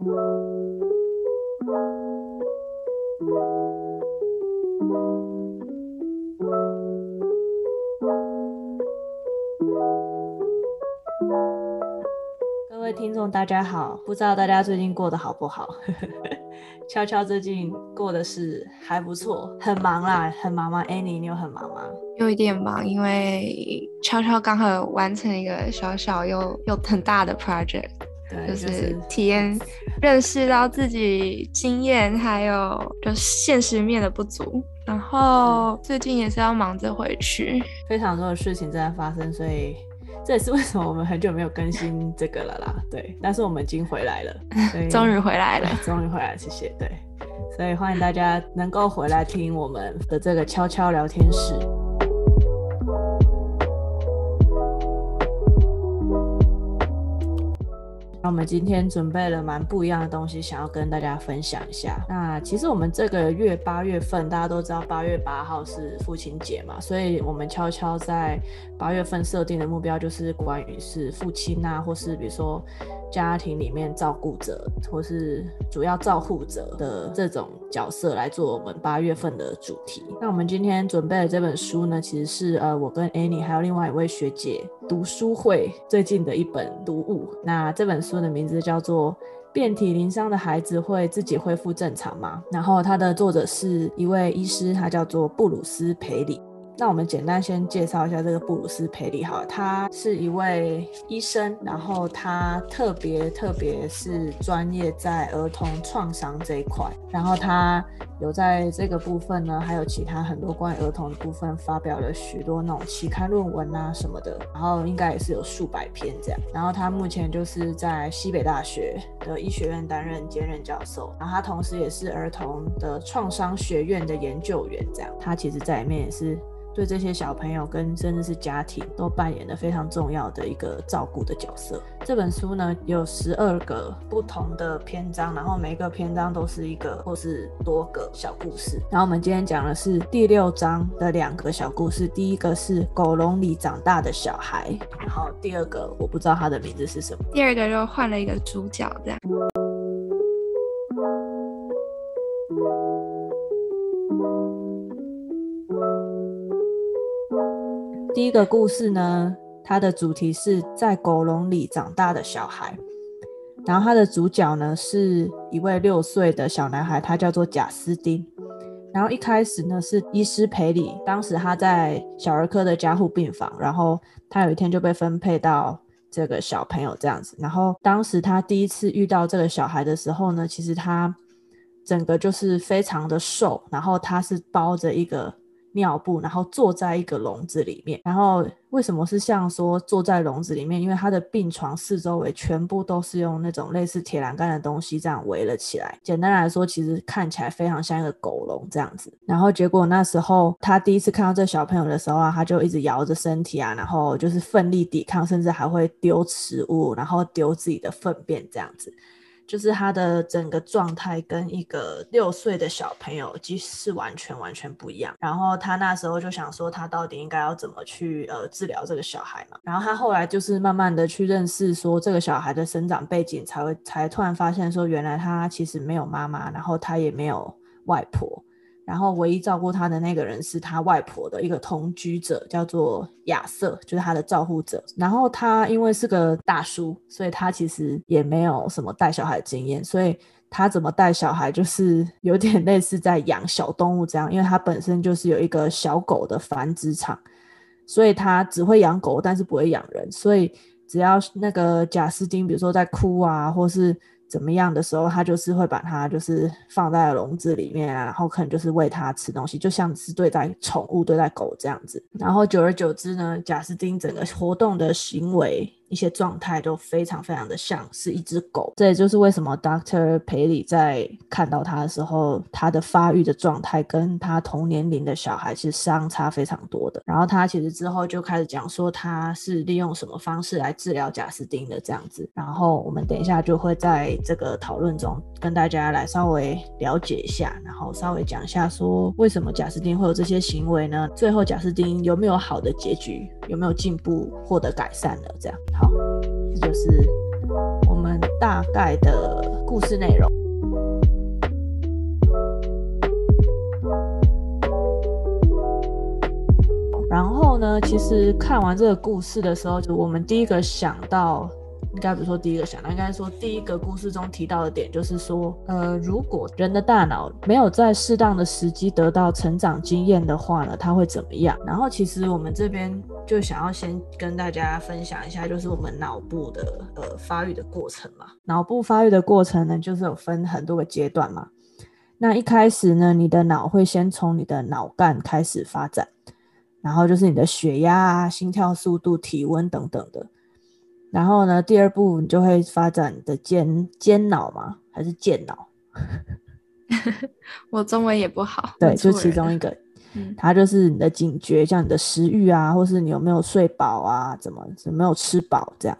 各位听众，大家好，不知道大家最近过得好不好？悄悄最近过的是还不错，很忙啦，很忙吗？Annie，你有很忙吗？有一点忙，因为悄悄刚好完成一个小小又又很大的 project，对，就是体验、就是、认识到自己经验还有就现实面的不足，然后最近也是要忙着回去，非常多的事情正在发生，所以。这也是为什么我们很久没有更新这个了啦，对，但是我们已经回来了，终于回来了，终于回来了，谢谢，对，所以欢迎大家能够回来听我们的这个悄悄聊天室。我们今天准备了蛮不一样的东西，想要跟大家分享一下。那其实我们这个月八月份，大家都知道八月八号是父亲节嘛，所以我们悄悄在八月份设定的目标就是关于是父亲啊，或是比如说。家庭里面照顾者或是主要照护者的这种角色来做我们八月份的主题。那我们今天准备的这本书呢，其实是呃我跟 Annie 还有另外一位学姐读书会最近的一本读物。那这本书的名字叫做《遍体鳞伤的孩子会自己恢复正常吗》。然后它的作者是一位医师，他叫做布鲁斯·培里。那我们简单先介绍一下这个布鲁斯·培里哈，他是一位医生，然后他特别特别是专业在儿童创伤这一块，然后他有在这个部分呢，还有其他很多关于儿童的部分发表了许多那种期刊论文啊什么的，然后应该也是有数百篇这样，然后他目前就是在西北大学的医学院担任兼任教授，然后他同时也是儿童的创伤学院的研究员这样，他其实在里面也是。对这些小朋友跟甚至是家庭都扮演了非常重要的一个照顾的角色。这本书呢，有十二个不同的篇章，然后每个篇章都是一个或是多个小故事。然后我们今天讲的是第六章的两个小故事，第一个是狗笼里长大的小孩，然后第二个我不知道他的名字是什么。第二个就换了一个主角这样。这个故事呢，它的主题是在狗笼里长大的小孩，然后它的主角呢是一位六岁的小男孩，他叫做贾斯汀。然后一开始呢是医师培里，当时他在小儿科的加护病房，然后他有一天就被分配到这个小朋友这样子。然后当时他第一次遇到这个小孩的时候呢，其实他整个就是非常的瘦，然后他是包着一个。尿布，然后坐在一个笼子里面。然后为什么是像说坐在笼子里面？因为他的病床四周围全部都是用那种类似铁栏杆的东西这样围了起来。简单来说，其实看起来非常像一个狗笼这样子。然后结果那时候他第一次看到这小朋友的时候啊，他就一直摇着身体啊，然后就是奋力抵抗，甚至还会丢食物，然后丢自己的粪便这样子。就是他的整个状态跟一个六岁的小朋友其实是完全完全不一样。然后他那时候就想说，他到底应该要怎么去呃治疗这个小孩嘛？然后他后来就是慢慢的去认识说这个小孩的生长背景，才会才突然发现说，原来他其实没有妈妈，然后他也没有外婆。然后唯一照顾他的那个人是他外婆的一个同居者，叫做亚瑟，就是他的照护者。然后他因为是个大叔，所以他其实也没有什么带小孩的经验，所以他怎么带小孩就是 有点类似在养小动物这样，因为他本身就是有一个小狗的繁殖场，所以他只会养狗，但是不会养人。所以只要那个贾斯汀，比如说在哭啊，或是。怎么样的时候，它就是会把它就是放在笼子里面啊，然后可能就是喂它吃东西，就像是对待宠物、对待狗这样子。然后久而久之呢，贾斯汀整个活动的行为。一些状态都非常非常的像是一只狗，这也就是为什么 Doctor 培里在看到他的时候，他的发育的状态跟他同年龄的小孩是相差非常多的。然后他其实之后就开始讲说他是利用什么方式来治疗贾斯汀的这样子。然后我们等一下就会在这个讨论中跟大家来稍微了解一下，然后稍微讲一下说为什么贾斯汀会有这些行为呢？最后贾斯汀有没有好的结局？有没有进步？获得改善了？这样。好，这就是我们大概的故事内容。然后呢，其实看完这个故事的时候，就我们第一个想到。应该不是说第一个想到，应该说第一个故事中提到的点就是说，呃，如果人的大脑没有在适当的时机得到成长经验的话呢，它会怎么样？然后其实我们这边就想要先跟大家分享一下，就是我们脑部的呃发育的过程嘛。脑部发育的过程呢，就是有分很多个阶段嘛。那一开始呢，你的脑会先从你的脑干开始发展，然后就是你的血压啊、心跳速度、体温等等的。然后呢，第二步你就会发展你的间间脑吗？还是健脑？我中文也不好。对，就其中一个，嗯，它就是你的警觉，像你的食欲啊，或是你有没有睡饱啊，怎么怎么没有吃饱这样。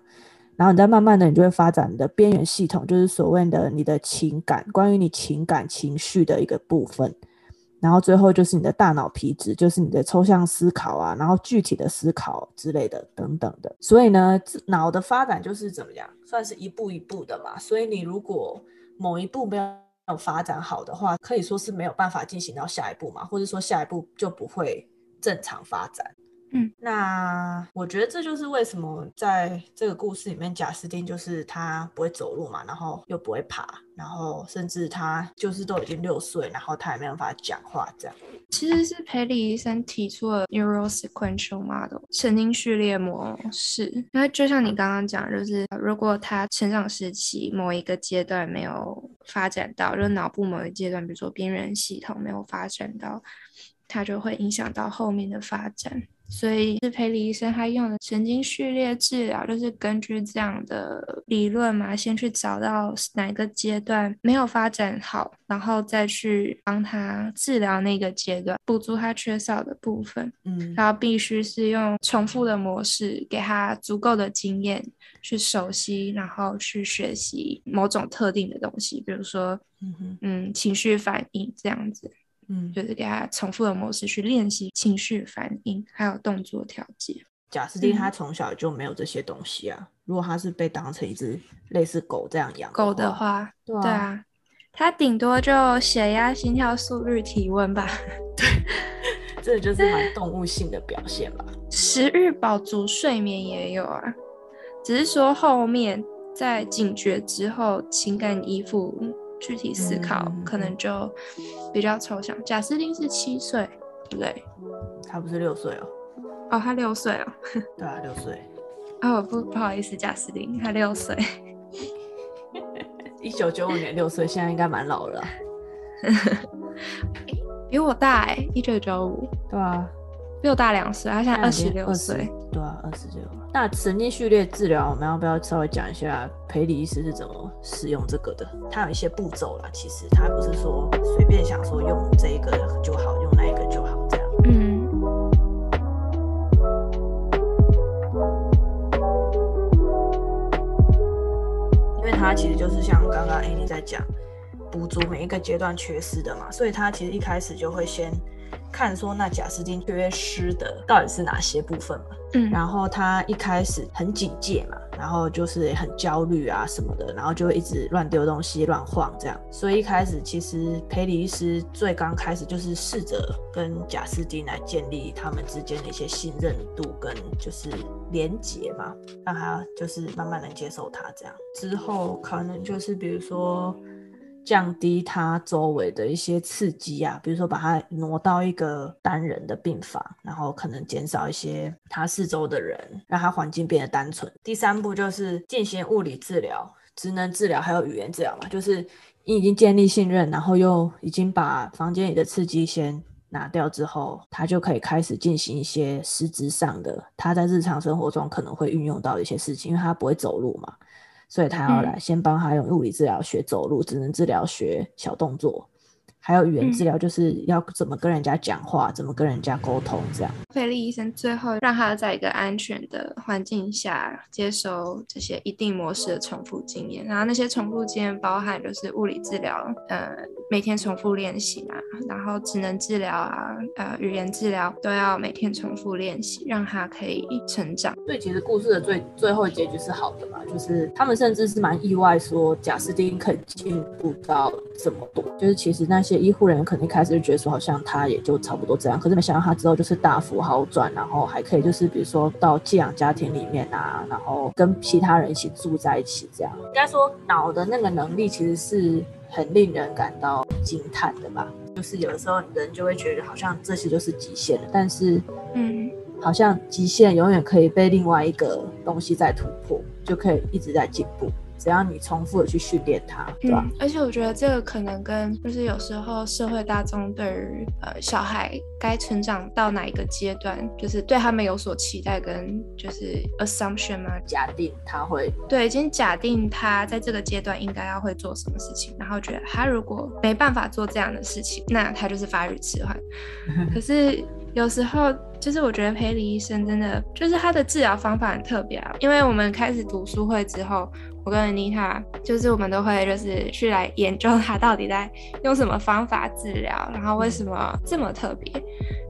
然后你再慢慢的，你就会发展你的边缘系统，就是所谓的你的情感，关于你情感情绪的一个部分。然后最后就是你的大脑皮质，就是你的抽象思考啊，然后具体的思考之类的等等的。所以呢，脑的发展就是怎么样，算是一步一步的嘛。所以你如果某一步没有发展好的话，可以说是没有办法进行到下一步嘛，或者说下一步就不会正常发展。嗯，那我觉得这就是为什么在这个故事里面，贾斯汀就是他不会走路嘛，然后又不会爬，然后甚至他就是都已经六岁，然后他也没有办法讲话这样。其实是培里医生提出了 neurosequential model 神经序列模式，因为就像你刚刚讲，就是如果他成长时期某一个阶段没有发展到，就是脑部某一个阶段，比如说边缘系统没有发展到，它就会影响到后面的发展。所以是培理医生他用的神经序列治疗，就是根据这样的理论嘛，先去找到哪个阶段没有发展好，然后再去帮他治疗那个阶段，补足他缺少的部分。嗯，然后必须是用重复的模式，给他足够的经验去熟悉，然后去学习某种特定的东西，比如说，嗯情绪反应这样子。嗯，就是给他重复的模式去练习情绪反应，还有动作调节。贾斯汀他从小就没有这些东西啊。嗯、如果他是被当成一只类似狗这样养狗的话，对啊，对啊，他顶多就血压、心跳、速率、体温吧。对，这就是蛮动物性的表现吧。食欲饱足、睡眠也有啊，只是说后面在警觉之后，情感依附。具体思考可能就比较抽象。贾斯汀是七岁，对不对？他不是六岁哦。哦，他六岁哦。对啊，六岁。哦，不，不好意思，贾斯汀他六岁。一九九五年六岁，现在应该蛮老了。比我大哎，一九九五。对啊。比我大两岁，他现在二十六岁。对啊，二十六。那神经序列治疗，我们要不要稍微讲一下培理医师是怎么使用这个的？他有一些步骤啦，其实他不是说随便想说用这一个就好，用那一个就好这样。嗯。因为它其实就是像刚刚 Annie 在讲，补足每一个阶段缺失的嘛，所以它其实一开始就会先。看说那贾斯汀缺失的到底是哪些部分嘛？嗯，然后他一开始很警戒嘛，然后就是很焦虑啊什么的，然后就会一直乱丢东西、乱晃这样。所以一开始其实培里医师最刚开始就是试着跟贾斯汀来建立他们之间的一些信任度跟就是连结嘛，让他就是慢慢能接受他这样。之后可能就是比如说。降低他周围的一些刺激啊，比如说把他挪到一个单人的病房，然后可能减少一些他四周的人，让他环境变得单纯。第三步就是进行物理治疗、职能治疗还有语言治疗嘛，就是你已经建立信任，然后又已经把房间里的刺激先拿掉之后，他就可以开始进行一些实质上的他在日常生活中可能会运用到一些事情，因为他不会走路嘛。所以他要来先帮他用物理治疗学走路，只能治疗学小动作，还有语言治疗，就是要怎么跟人家讲话，嗯、怎么跟人家沟通，这样。菲利医生最后让他在一个安全的环境下接收这些一定模式的重复经验，然后那些重复经验包含就是物理治疗，呃，每天重复练习啊，然后职能治疗啊，呃，语言治疗都要每天重复练习，让他可以成长。所以其实故事的最最后结局是好的嘛，就是他们甚至是蛮意外说贾斯汀可以进步到这么多，就是其实那些。医护人员肯定开始就觉得说，好像他也就差不多这样，可是没想到他之后就是大幅好转，然后还可以就是比如说到寄养家庭里面啊，然后跟其他人一起住在一起，这样应该说脑的那个能力其实是很令人感到惊叹的吧。就是有的时候人就会觉得好像这些就是极限了，但是嗯，好像极限永远可以被另外一个东西在突破，就可以一直在进步。只要你重复的去训练它，对吧？嗯，而且我觉得这个可能跟就是有时候社会大众对于呃小孩该成长到哪一个阶段，就是对他们有所期待，跟就是 assumption 嘛，假定他会对，已经假定他在这个阶段应该要会做什么事情，然后觉得他如果没办法做这样的事情，那他就是发育迟缓。可是有时候就是我觉得佩里医生真的就是他的治疗方法很特别啊，因为我们开始读书会之后。我跟妮塔就是我们都会就是去来研究他到底在用什么方法治疗，然后为什么这么特别。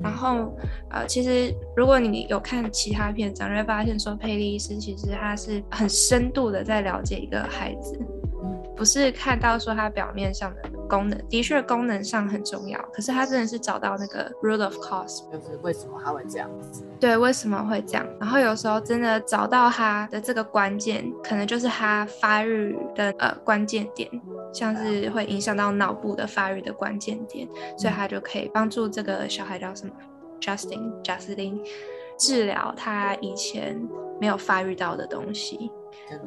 然后呃，其实如果你有看其他篇章，你会发现说佩利医师其实他是很深度的在了解一个孩子。不是看到说他表面上的功能，的确功能上很重要，可是他真的是找到那个 root of cause，就是为什么他会这样子？对，为什么会这样？然后有时候真的找到他的这个关键，可能就是他发育的呃关键点，像是会影响到脑部的发育的关键点，所以他就可以帮助这个小孩叫什么 Justin Justin 治疗他以前没有发育到的东西。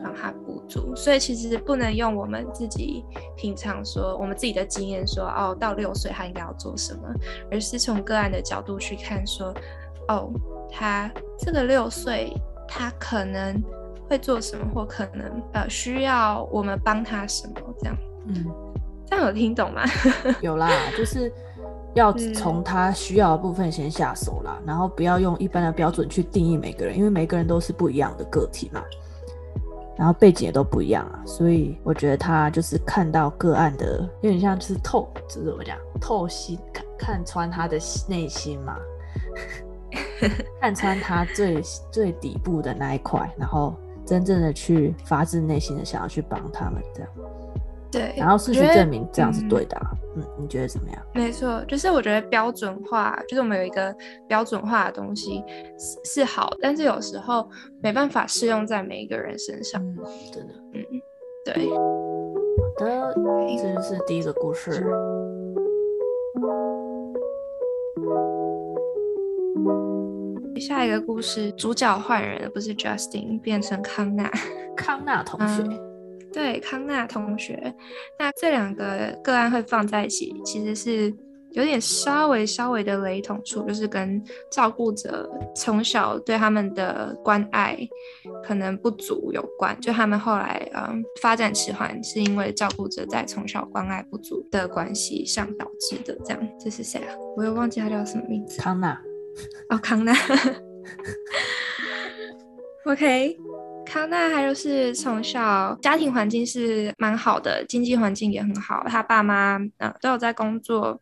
帮他补足，所以其实不能用我们自己平常说我们自己的经验说哦，到六岁他应该要做什么，而是从个案的角度去看说哦，他这个六岁他可能会做什么，或可能呃需要我们帮他什么这样。嗯，这样有听懂吗？有啦，就是要从他需要的部分先下手啦，嗯、然后不要用一般的标准去定义每个人，因为每个人都是不一样的个体嘛。然后背景也都不一样啊，所以我觉得他就是看到个案的，有点像是透，就是怎么讲，透析看看穿他的内心嘛，看穿他最最底部的那一块，然后真正的去发自内心的想要去帮他们这样。对，然后事实证明这样是对的啊。嗯，你觉得怎么样？没错，就是我觉得标准化，就是我们有一个标准化的东西是，是好，但是有时候没办法适用在每一个人身上。嗯，真的。嗯，对。好的，这就是第一个故事。下一个故事，主角换人了，不是 Justin，变成康纳。康纳同学。嗯对，康纳同学，那这两个个案会放在一起，其实是有点稍微稍微的雷同处，就是跟照顾者从小对他们的关爱可能不足有关。就他们后来嗯发展迟缓，是因为照顾者在从小关爱不足的关系上导致的。这样，这是谁啊？我又忘记他叫什么名字。康纳。哦，康纳。OK。康纳还有是从小家庭环境是蛮好的，经济环境也很好，他爸妈呃都有在工作，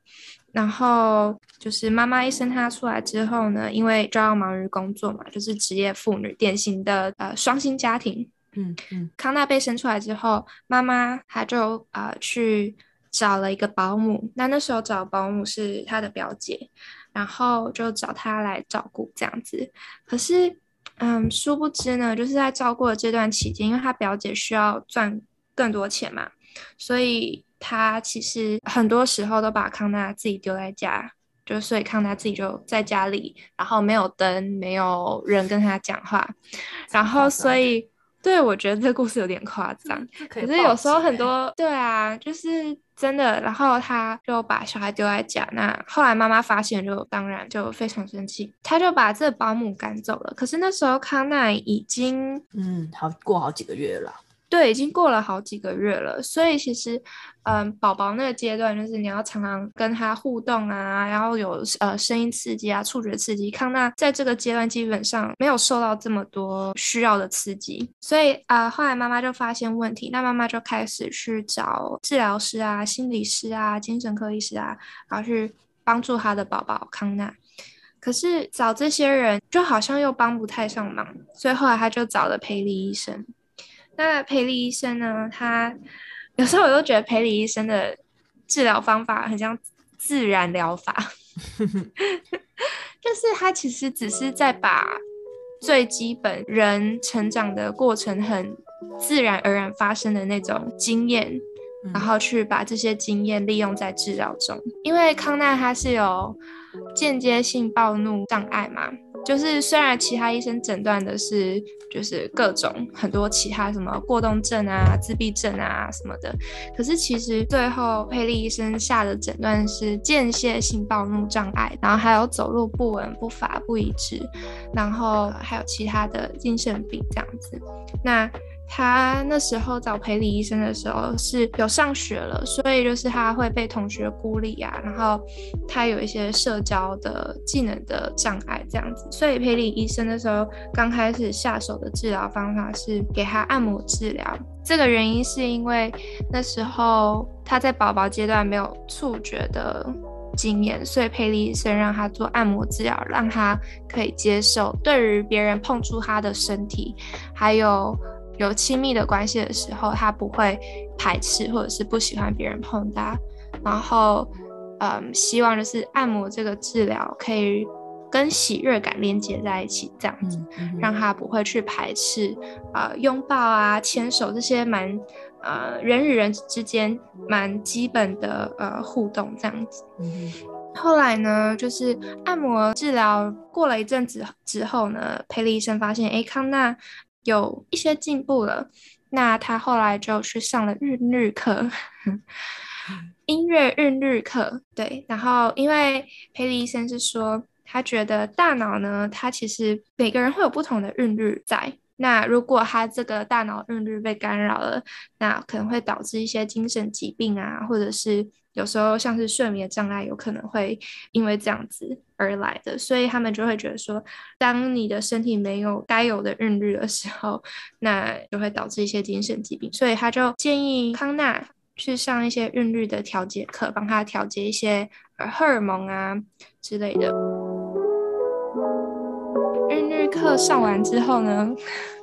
然后就是妈妈一生他出来之后呢，因为就要忙于工作嘛，就是职业妇女，典型的呃双薪家庭。嗯嗯，康纳被生出来之后，妈妈她就呃去找了一个保姆，那那时候找保姆是她的表姐，然后就找她来照顾这样子，可是。嗯，殊不知呢，就是在照顾的这段期间，因为他表姐需要赚更多钱嘛，所以他其实很多时候都把康纳自己丢在家，就所以康纳自己就在家里，然后没有灯，没有人跟他讲话，然后所以。对，我觉得这个故事有点夸张，可是有时候很多，对啊，就是真的。然后他就把小孩丢在家，那后来妈妈发现，就当然就非常生气，他就把这个保姆赶走了。可是那时候康奈已经，嗯，好过好几个月了。对，已经过了好几个月了，所以其实，嗯，宝宝那个阶段就是你要常常跟他互动啊，然后有呃声音刺激啊、触觉刺激。康纳在这个阶段基本上没有受到这么多需要的刺激，所以啊、呃，后来妈妈就发现问题，那妈妈就开始去找治疗师啊、心理师啊、精神科医师啊，然后去帮助他的宝宝康纳。可是找这些人就好像又帮不太上忙，所以后来他就找了培理医生。那培理医生呢？他有时候我都觉得培理医生的治疗方法很像自然疗法，就是他其实只是在把最基本人成长的过程很自然而然发生的那种经验，然后去把这些经验利用在治疗中。因为康纳他是有间接性暴怒障碍嘛。就是虽然其他医生诊断的是就是各种很多其他什么过动症啊、自闭症啊什么的，可是其实最后佩利医生下的诊断是间歇性暴怒障碍，然后还有走路不稳、步伐不一致，然后还有其他的精神病这样子。那他那时候找培理医生的时候是有上学了，所以就是他会被同学孤立啊，然后他有一些社交的技能的障碍这样子，所以培理医生的时候刚开始下手的治疗方法是给他按摩治疗。这个原因是因为那时候他在宝宝阶段没有触觉的经验，所以培理医生让他做按摩治疗，让他可以接受对于别人碰触他的身体，还有。有亲密的关系的时候，他不会排斥或者是不喜欢别人碰他，然后，嗯，希望就是按摩这个治疗可以跟喜悦感连接在一起，这样子，嗯嗯、让他不会去排斥，呃，拥抱啊、牵手这些蛮，呃，人与人之间蛮基本的呃互动这样子。嗯、后来呢，就是按摩治疗过了一阵子之后呢，佩利医生发现，哎，康纳。有一些进步了，那他后来就去上了韵律课，音乐韵律课。对，然后因为佩里医生是说，他觉得大脑呢，他其实每个人会有不同的韵律在。那如果他这个大脑韵律被干扰了，那可能会导致一些精神疾病啊，或者是有时候像是睡眠障碍，有可能会因为这样子而来的。所以他们就会觉得说，当你的身体没有该有的韵律的时候，那就会导致一些精神疾病。所以他就建议康纳去上一些韵律的调节课，帮他调节一些荷尔蒙啊之类的。课上完之后呢，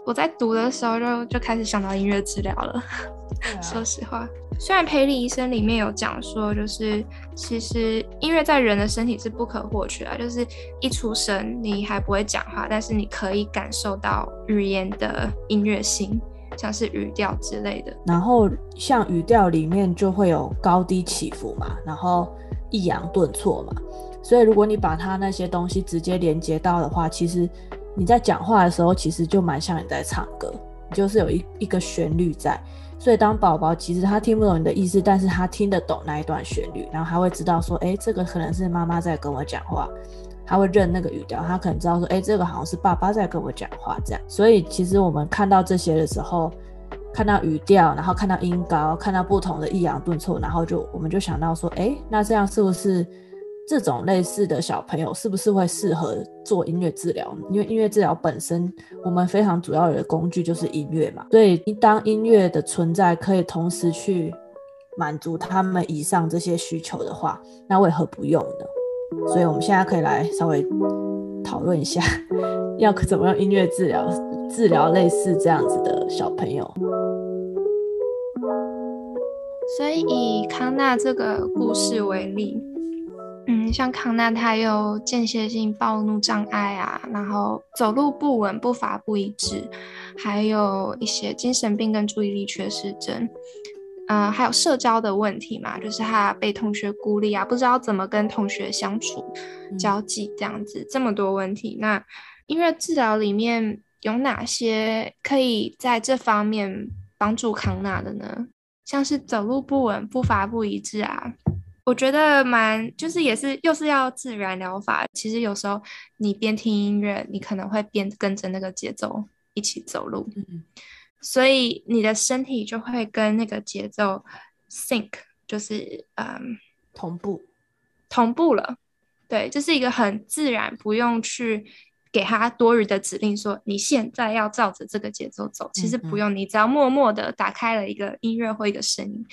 我在读的时候就就开始想到音乐治疗了。啊、说实话，虽然培理医生里面有讲说，就是其实音乐在人的身体是不可或缺的，就是一出生你还不会讲话，但是你可以感受到语言的音乐性，像是语调之类的。然后像语调里面就会有高低起伏嘛，然后抑扬顿挫嘛，所以如果你把它那些东西直接连接到的话，其实。你在讲话的时候，其实就蛮像你在唱歌，就是有一一个旋律在。所以当宝宝其实他听不懂你的意思，但是他听得懂那一段旋律，然后他会知道说，哎，这个可能是妈妈在跟我讲话，他会认那个语调，他可能知道说，哎，这个好像是爸爸在跟我讲话这样。所以其实我们看到这些的时候，看到语调，然后看到音高，看到不同的抑扬顿挫，然后就我们就想到说，哎，那这样是不是？这种类似的小朋友是不是会适合做音乐治疗？因为音乐治疗本身，我们非常主要的工具就是音乐嘛。所以，当音乐的存在可以同时去满足他们以上这些需求的话，那为何不用呢？所以，我们现在可以来稍微讨论一下，要怎么用音乐治疗治疗类似这样子的小朋友。所以，以康纳这个故事为例。嗯，像康纳他有间歇性暴怒障碍啊，然后走路不稳、步伐不一致，还有一些精神病跟注意力缺失症，呃，还有社交的问题嘛，就是他被同学孤立啊，不知道怎么跟同学相处、交际这样子，这么多问题。那音乐治疗里面有哪些可以在这方面帮助康纳的呢？像是走路不稳、步伐不一致啊。我觉得蛮，就是也是又是要自然疗法。其实有时候你边听音乐，你可能会边跟着那个节奏一起走路。嗯，所以你的身体就会跟那个节奏 sync，就是嗯同步同步了。对，这是一个很自然，不用去给他多余的指令，说你现在要照着这个节奏走。其实不用，你只要默默的打开了一个音乐或一个声音，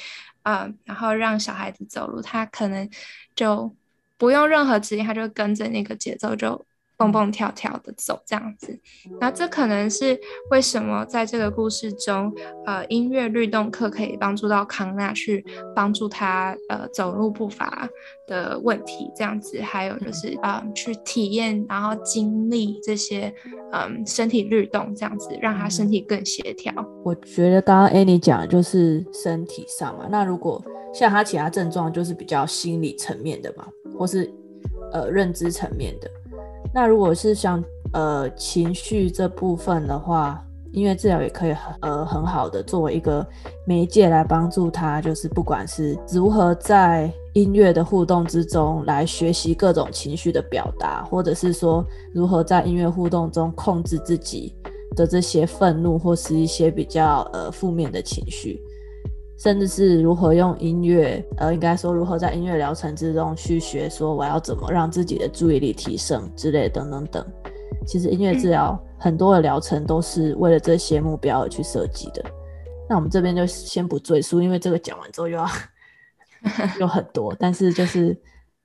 呃，然后让小孩子走路，他可能就不用任何指令，他就跟着那个节奏就。蹦蹦跳跳的走这样子，那这可能是为什么在这个故事中，呃，音乐律动课可以帮助到康纳去帮助他呃走路步伐的问题这样子，还有就是呃去体验然后经历这些嗯、身体律动这样子，让他身体更协调。我觉得刚刚 Annie 讲的就是身体上嘛，那如果像他其他症状就是比较心理层面的嘛，或是呃认知层面的。那如果是像呃情绪这部分的话，音乐治疗也可以很呃很好的作为一个媒介来帮助他，就是不管是如何在音乐的互动之中来学习各种情绪的表达，或者是说如何在音乐互动中控制自己的这些愤怒或是一些比较呃负面的情绪。甚至是如何用音乐，呃，应该说如何在音乐疗程之中去学，说我要怎么让自己的注意力提升之类等等等。其实音乐治疗很多的疗程都是为了这些目标而去设计的。那我们这边就先不赘述，因为这个讲完之后又要 有很多。但是就是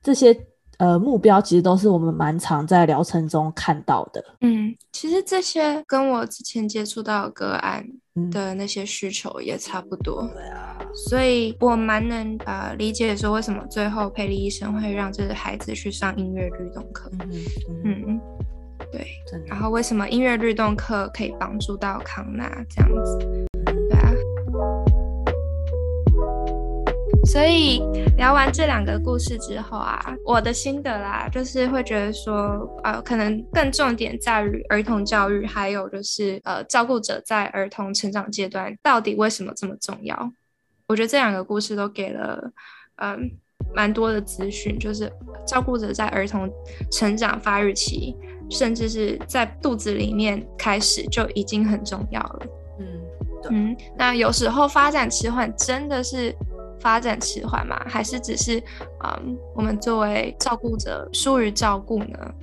这些呃目标，其实都是我们蛮常在疗程中看到的。嗯，其实这些跟我之前接触到的个案。的那些需求也差不多，对啊，所以我蛮能呃理解说为什么最后佩利医生会让这个孩子去上音乐律动课，嗯。嗯，嗯，对，然后为什么音乐律动课可以帮助到康纳这样子。所以聊完这两个故事之后啊，我的心得啦，就是会觉得说，呃，可能更重点在于儿童教育，还有就是呃，照顾者在儿童成长阶段到底为什么这么重要？我觉得这两个故事都给了嗯、呃、蛮多的资讯，就是照顾者在儿童成长发育期，甚至是在肚子里面开始就已经很重要了。嗯，对。嗯，那有时候发展迟缓真的是。发展迟缓吗？还是只是，嗯，我们作为照顾者疏于照顾呢？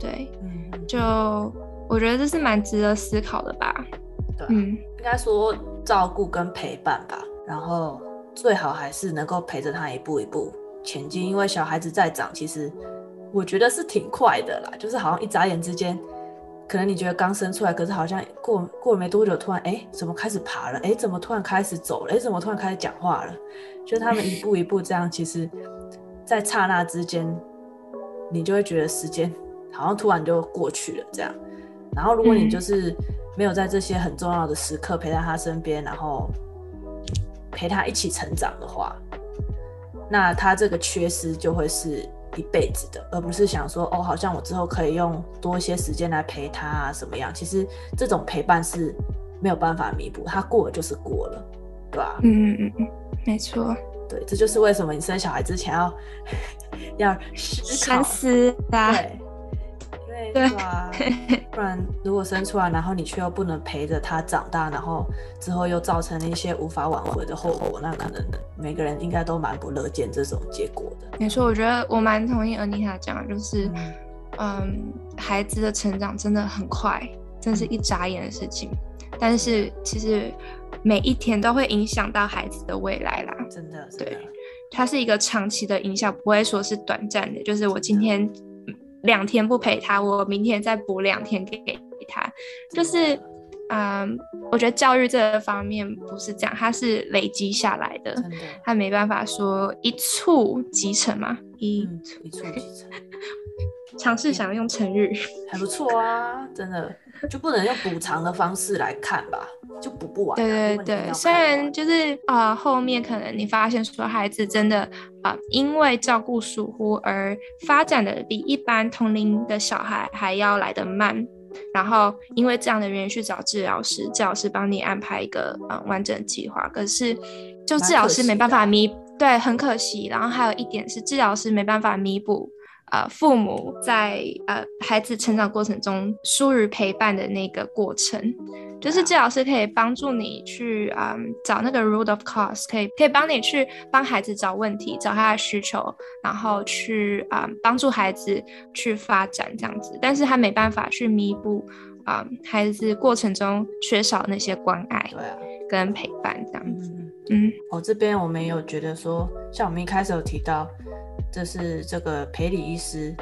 对，嗯，就我觉得这是蛮值得思考的吧。对，嗯，应该说照顾跟陪伴吧，然后最好还是能够陪着他一步一步前进，因为小孩子在长，其实我觉得是挺快的啦，就是好像一眨眼之间。可能你觉得刚生出来，可是好像过过没多久，突然哎，怎么开始爬了？哎，怎么突然开始走了？哎，怎么突然开始讲话了？就他们一步一步这样，其实，在刹那之间，你就会觉得时间好像突然就过去了这样。然后，如果你就是没有在这些很重要的时刻陪在他身边，然后陪他一起成长的话，那他这个缺失就会是。一辈子的，而不是想说哦，好像我之后可以用多一些时间来陪他啊，什么样？其实这种陪伴是没有办法弥补，他过了就是过了，对吧？嗯嗯嗯，没错。对，这就是为什么你生小孩之前要 要思考，思对。对啊，不然如果生出来，然后你却又不能陪着他长大，然后之后又造成了一些无法挽回的后果，那可能每个人应该都蛮不乐见这种结果的。没错，我觉得我蛮同意 Anita 讲的，就是嗯，嗯，孩子的成长真的很快，真是一眨眼的事情。但是其实每一天都会影响到孩子的未来啦，真的，对，它是一个长期的影响，不会说是短暂的。就是我今天。两天不陪他，我明天再补两天给他，就是，嗯，我觉得教育这个方面不是这样，它是累积下来的，他没办法说一蹴即成嘛，一蹴一蹴即成。尝试想用成语，还不错啊，真的就不能用补偿的方式来看吧，就补不完。对对对，虽然就是啊、呃，后面可能你发现说孩子真的啊、呃，因为照顾疏忽而发展的比一般同龄的小孩还要来得慢，然后因为这样的原因去找治疗师，治疗师帮你安排一个嗯、呃、完整计划，可是就治疗师没办法弥，对，很可惜。然后还有一点是治疗师没办法弥补。呃父母在呃孩子成长过程中疏于陪伴的那个过程。就是治疗师可以帮助你去嗯找那个 root of cause，可以可以帮你去帮孩子找问题，找他的需求，然后去嗯帮助孩子去发展这样子。但是他没办法去弥补啊、嗯、孩子过程中缺少那些关爱，对啊，跟陪伴这样子。嗯，嗯我这边我们有觉得说，像我们一开始有提到，这是这个培理医师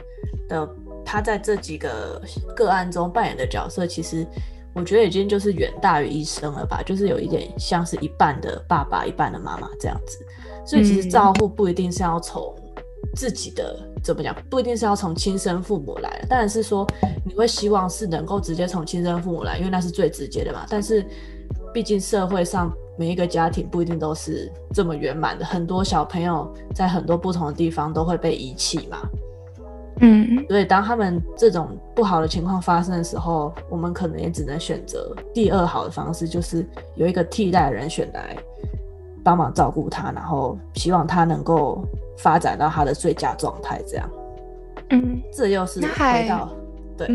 的他在这几个个案中扮演的角色，其实。我觉得已经就是远大于医生了吧，就是有一点像是一半的爸爸，一半的妈妈这样子。所以其实照护不一定是要从自己的、嗯、怎么讲，不一定是要从亲生父母来，当然是说你会希望是能够直接从亲生父母来，因为那是最直接的嘛。但是毕竟社会上每一个家庭不一定都是这么圆满的，很多小朋友在很多不同的地方都会被遗弃嘛。嗯，所以当他们这种不好的情况发生的时候，我们可能也只能选择第二好的方式，就是有一个替代人选来帮忙照顾他，然后希望他能够发展到他的最佳状态。这样，嗯，这又是回到对，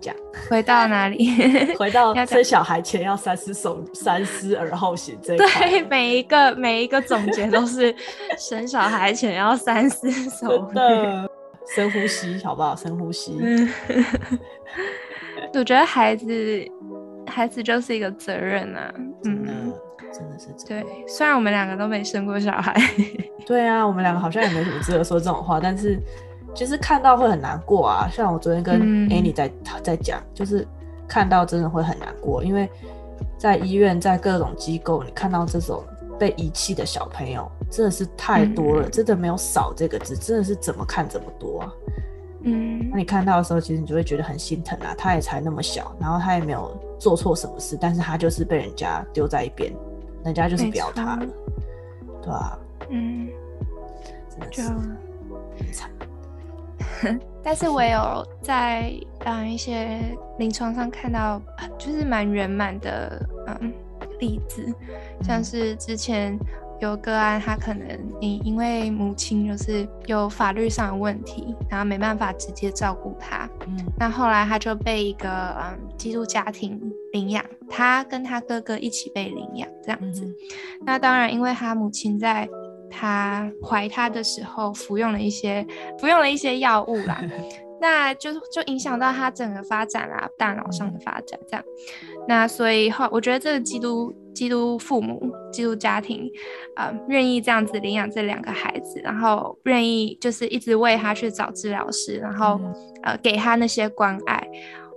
讲回到哪里？回到生小孩前要三思手三思而后行这一。对，每一个每一个总结都是生小孩前要三思熟的。深呼吸，好不好？深呼吸。我觉得孩子，孩子就是一个责任啊。嗯，真的是。对，虽然我们两个都没生过小孩。对啊，我们两个好像也没什么资格说这种话，但是其实看到会很难过啊。像我昨天跟 Annie 在、嗯、在讲，就是看到真的会很难过，因为在医院，在各种机构，你看到这种。被遗弃的小朋友真的是太多了，嗯、真的没有少这个字，真的是怎么看怎么多啊。嗯，那你看到的时候，其实你就会觉得很心疼啊。他也才那么小，然后他也没有做错什么事，但是他就是被人家丢在一边，人家就是不要他了，对啊，嗯，真的是很惨。但是我有在嗯一些临床上看到，就是蛮圆满的，嗯。例子，像是之前有个案，他可能你因为母亲就是有法律上的问题，然后没办法直接照顾他，嗯，那后来他就被一个嗯基督家庭领养，他跟他哥哥一起被领养这样子。嗯、那当然，因为他母亲在他怀他的时候服用了一些服用了一些药物啦。那就就影响到他整个发展啦，大脑上的发展这样。那所以后，我觉得这个基督基督父母、基督家庭，呃，愿意这样子领养这两个孩子，然后愿意就是一直为他去找治疗师，然后呃给他那些关爱。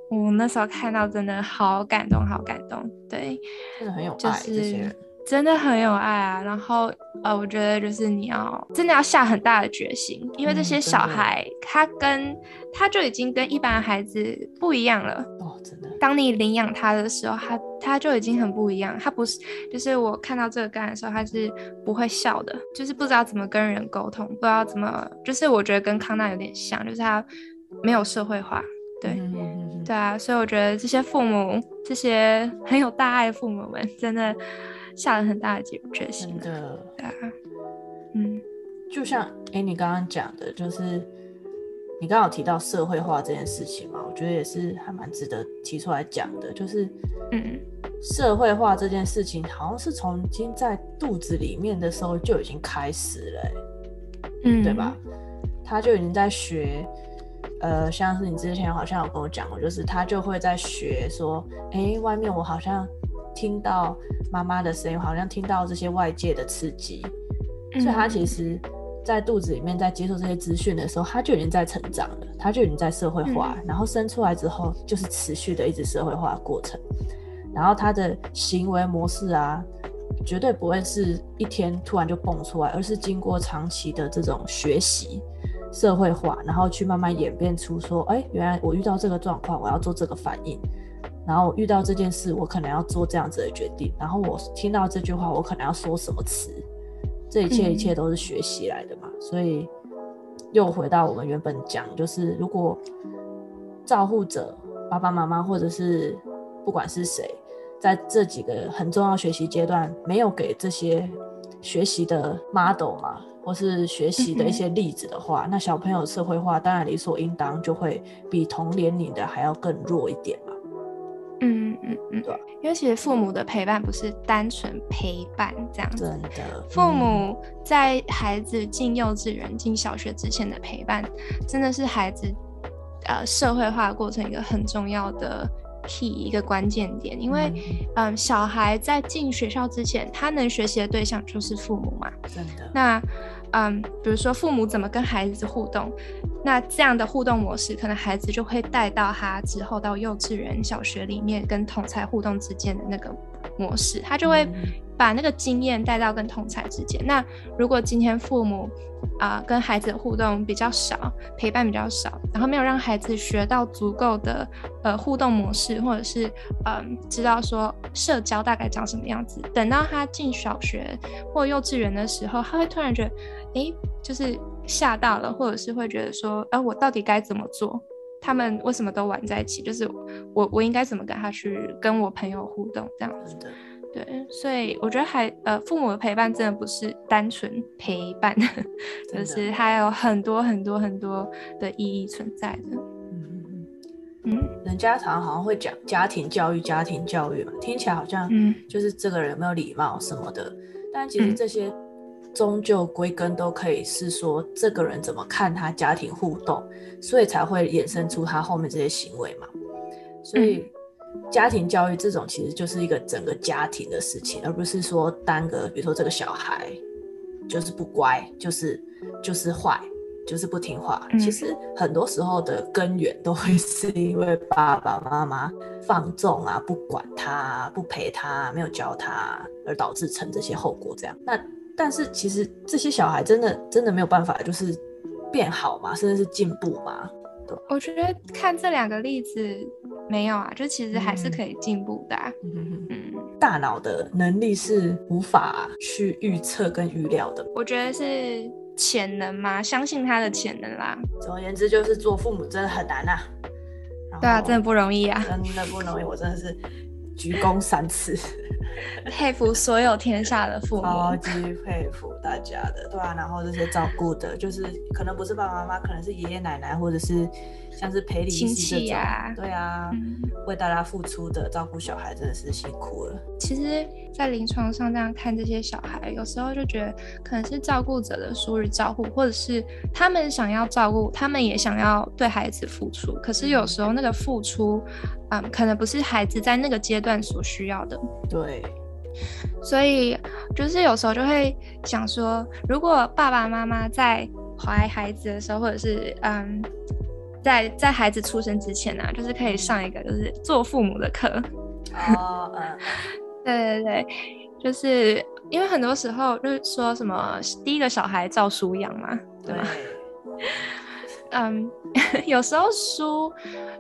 我那时候看到真的好感动，好感动。对，真的很有爱，就是。真的很有爱啊，然后呃，我觉得就是你要真的要下很大的决心，因为这些小孩、嗯、他跟他就已经跟一般孩子不一样了哦，真的。当你领养他的时候，他他就已经很不一样，他不是就是我看到这个干的时候，他是不会笑的，就是不知道怎么跟人沟通，不知道怎么，就是我觉得跟康纳有点像，就是他没有社会化，对，对啊，所以我觉得这些父母，这些很有大爱的父母们，真的。下了很大的决心，真的，对啊，嗯，就像哎、欸，你刚刚讲的，就是你刚刚有提到社会化这件事情嘛，我觉得也是还蛮值得提出来讲的，就是，嗯，社会化这件事情好像是从已经在肚子里面的时候就已经开始了、欸，嗯，对吧？他就已经在学，呃，像是你之前好像有跟我讲过，就是他就会在学说，哎、欸，外面我好像。听到妈妈的声音，好像听到这些外界的刺激，嗯、所以他其实，在肚子里面在接受这些资讯的时候，他就已经在成长了，他就已经在社会化，嗯、然后生出来之后就是持续的一直社会化的过程，然后他的行为模式啊，绝对不会是一天突然就蹦出来，而是经过长期的这种学习、社会化，然后去慢慢演变出说，哎，原来我遇到这个状况，我要做这个反应。然后遇到这件事，我可能要做这样子的决定。然后我听到这句话，我可能要说什么词？这一切一切都是学习来的嘛。嗯、所以又回到我们原本讲，就是如果照护者爸爸妈妈或者是不管是谁，在这几个很重要学习阶段没有给这些学习的 model 嘛，或是学习的一些例子的话，嗯、那小朋友社会化当然理所应当就会比同年龄的还要更弱一点嘛。因为其实父母的陪伴不是单纯陪伴这样子，真的，父母在孩子进幼稚园、进小学之前的陪伴，真的是孩子呃社会化的过程一个很重要的 key 一个关键点，因为嗯、呃，小孩在进学校之前，他能学习的对象就是父母嘛，真的，那。嗯，比如说父母怎么跟孩子互动，那这样的互动模式，可能孩子就会带到他之后到幼稚园、小学里面跟同才互动之间的那个模式，他就会把那个经验带到跟同才之间。那如果今天父母啊、呃、跟孩子的互动比较少，陪伴比较少，然后没有让孩子学到足够的呃互动模式，或者是嗯、呃、知道说社交大概长什么样子，等到他进小学或幼稚园的时候，他会突然觉得，哎，就是吓到了，或者是会觉得说，哎、呃，我到底该怎么做？他们为什么都玩在一起？就是我我应该怎么跟他去跟我朋友互动这样子？对，所以我觉得还呃，父母的陪伴真的不是单纯陪伴，就是还有很多很多很多的意义存在的。嗯嗯嗯嗯，人家常常好像会讲家庭教育，家庭教育嘛，听起来好像嗯，就是这个人有没有礼貌什么的，嗯、但其实这些终究归根都可以是说这个人怎么看他家庭互动，所以才会衍生出他后面这些行为嘛，所以。嗯家庭教育这种其实就是一个整个家庭的事情，而不是说单个，比如说这个小孩就是不乖，就是就是坏，就是不听话。嗯。其实很多时候的根源都会是因为爸爸妈妈放纵啊，不管他，不陪他，没有教他，而导致成这些后果。这样，那但是其实这些小孩真的真的没有办法，就是变好嘛，甚至是进步嘛？对，我觉得看这两个例子。没有啊，就其实还是可以进步的啊。嗯嗯，大脑的能力是无法去预测跟预料的。我觉得是潜能嘛，相信他的潜能啦。总而言之，就是做父母真的很难啊。对啊，真的不容易啊，真的不容易，我真的是。鞠躬三次，佩服所有天下的父母，超级佩服大家的，对啊，然后这些照顾的，就是可能不是爸爸妈妈，可能是爷爷奶奶，或者是像是陪礼亲戚呀，对啊，嗯、为大家付出的照顾小孩真的是辛苦了。其实，在临床上这样看这些小孩，有时候就觉得可能是照顾者的疏于照顾，或者是他们想要照顾，他们也想要对孩子付出，可是有时候那个付出。嗯，可能不是孩子在那个阶段所需要的。对，所以就是有时候就会想说，如果爸爸妈妈在怀孩子的时候，或者是嗯，在在孩子出生之前呢、啊，就是可以上一个就是做父母的课。哦，嗯，对对对，就是因为很多时候就是说什么第一个小孩照书养嘛，对吗？嗯，有时候书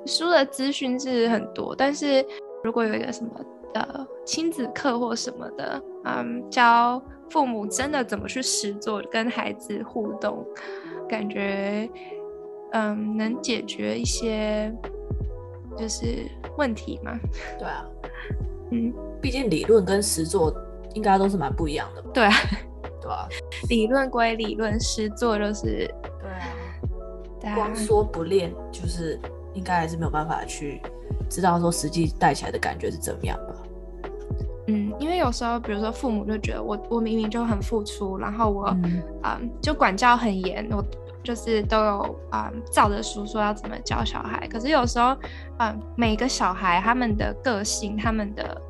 书的资讯是很多，但是如果有一个什么的亲子课或什么的，嗯，教父母真的怎么去实做跟孩子互动，感觉嗯能解决一些就是问题嘛。对啊，嗯，毕竟理论跟实作应该都是蛮不一样的吧？对啊，对啊，理论归理论，实作就是对啊。光说不练，就是应该还是没有办法去知道说实际带起来的感觉是怎么样吧。嗯，因为有时候，比如说父母就觉得我我明明就很付出，然后我嗯，嗯就管教很严，我就是都有嗯照着书说要怎么教小孩。可是有时候，嗯，每个小孩他们的个性、他们的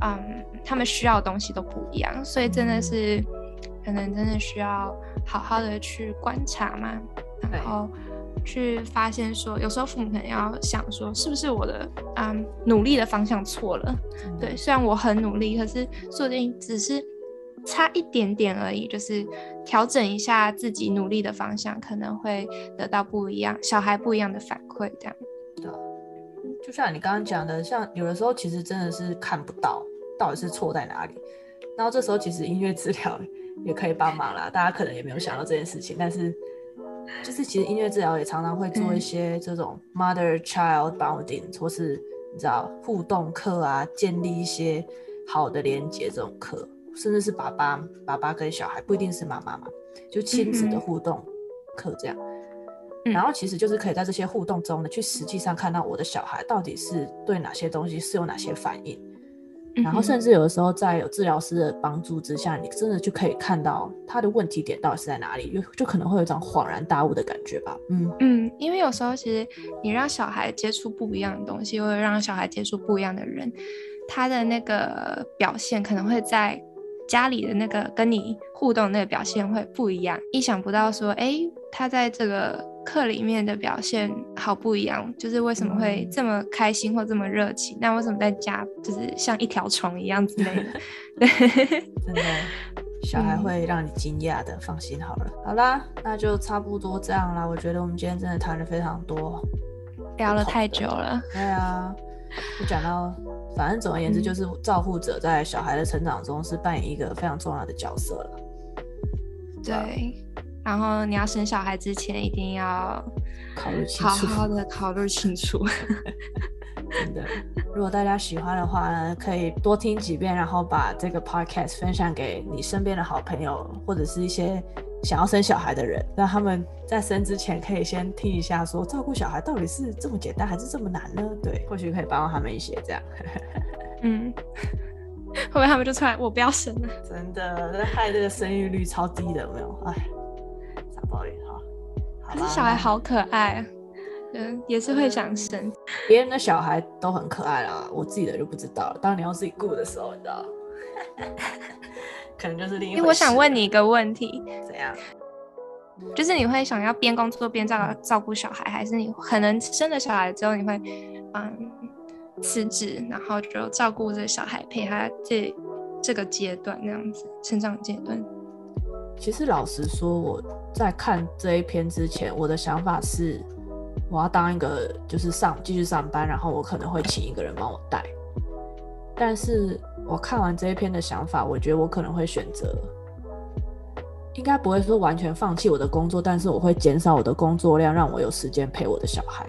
嗯他们需要的东西都不一样，所以真的是、嗯、可能真的需要好好的去观察嘛，然后。去发现说，有时候父母可能要想说，是不是我的嗯努力的方向错了？嗯、对，虽然我很努力，可是说不定只是差一点点而已，就是调整一下自己努力的方向，可能会得到不一样，小孩不一样的反馈。这样，对，就像你刚刚讲的，像有的时候其实真的是看不到到底是错在哪里，然后这时候其实音乐治疗也可以帮忙啦。大家可能也没有想到这件事情，但是。就是其实音乐治疗也常常会做一些这种 mother-child bonding，、嗯、或是你知道互动课啊，建立一些好的连接这种课，甚至是爸爸爸爸跟小孩不一定是妈妈嘛，就亲子的互动课这样。然后其实就是可以在这些互动中呢，去实际上看到我的小孩到底是对哪些东西是有哪些反应。然后甚至有的时候在有治疗师的帮助之下，你真的就可以看到他的问题点到底是在哪里，就就可能会有一种恍然大悟的感觉吧。嗯嗯，因为有时候其实你让小孩接触不一样的东西，或者让小孩接触不一样的人，他的那个表现可能会在家里的那个跟你互动那个表现会不一样。意想不到说，哎，他在这个。课里面的表现好不一样，就是为什么会这么开心或这么热情？那为什么在家就是像一条虫一样之类的？对，真的，小孩会让你惊讶的，放心好了。好啦，那就差不多这样啦。我觉得我们今天真的谈了非常多，聊了太久了。对啊，就讲到，反正总而言之，就是照护者在小孩的成长中是扮演一个非常重要的角色了。对。然后你要生小孩之前，一定要考虑清楚，好好的考虑清楚。真的，如果大家喜欢的话呢，可以多听几遍，然后把这个 podcast 分享给你身边的好朋友，或者是一些想要生小孩的人，让他们在生之前可以先听一下，说照顾小孩到底是这么简单还是这么难呢？对，或许可以帮到他们一些这样。嗯，会不会他们就出来，我不要生了？真的，害这个生育率超低的，有没有？哎。可是小孩好可爱，嗯，也是会想生。别人的小孩都很可爱啦，我自己的就不知道了。当你要自己顾的时候，你知道，可能就是另一。因为我想问你一个问题，怎样？就是你会想要边工作边照照顾小孩，还是你可能生了小孩之后你会嗯辞职，然后就照顾这小孩，陪他这这个阶段那样子成长阶段？其实老实说，我在看这一篇之前，我的想法是，我要当一个就是上继续上班，然后我可能会请一个人帮我带。但是我看完这一篇的想法，我觉得我可能会选择，应该不会说完全放弃我的工作，但是我会减少我的工作量，让我有时间陪我的小孩。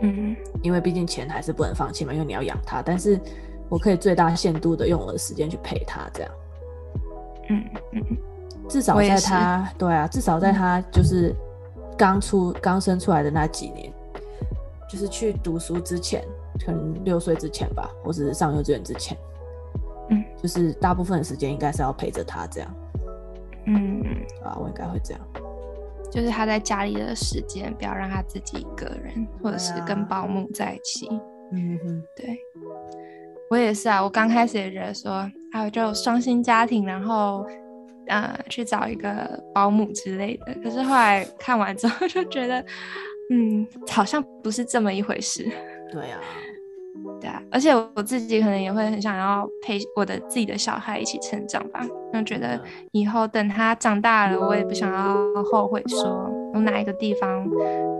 嗯，因为毕竟钱还是不能放弃嘛，因为你要养他。但是我可以最大限度的用我的时间去陪他，这样。嗯嗯。至少在他对啊，至少在他就是刚出刚生出来的那几年，就是去读书之前，可能六岁之前吧，或者是上幼稚园之前，嗯，就是大部分的时间应该是要陪着他这样，嗯，啊，我应该会这样，就是他在家里的时间，不要让他自己一个人，或者是跟保姆在一起，嗯哼，对，我也是啊，我刚开始也觉得说，还有就双薪家庭，然后。呃，去找一个保姆之类的，可是后来看完之后就觉得，嗯，好像不是这么一回事。对啊，对啊，而且我自己可能也会很想要陪我的自己的小孩一起成长吧，就觉得以后等他长大了，我也不想要后悔说有哪一个地方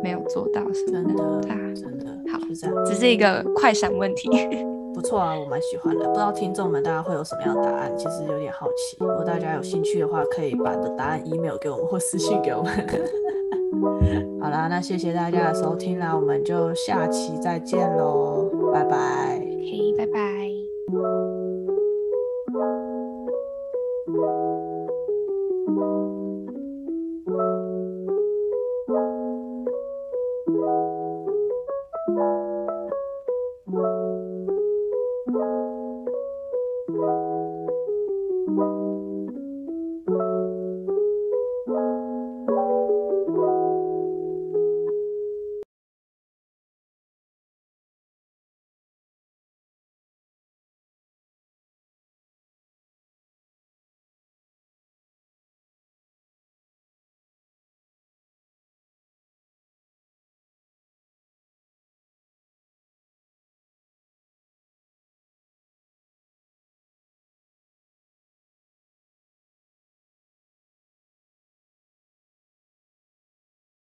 没有做到什么的。真的，对啊，真的，好，是这样，只是一个快闪问题。不错啊，我蛮喜欢的。不知道听众们大家会有什么样的答案？其实有点好奇。如果大家有兴趣的话，可以把你的答案 email 给我们或私信给我们。好啦，那谢谢大家的收听啦，我们就下期再见喽，拜拜。嘿，拜拜。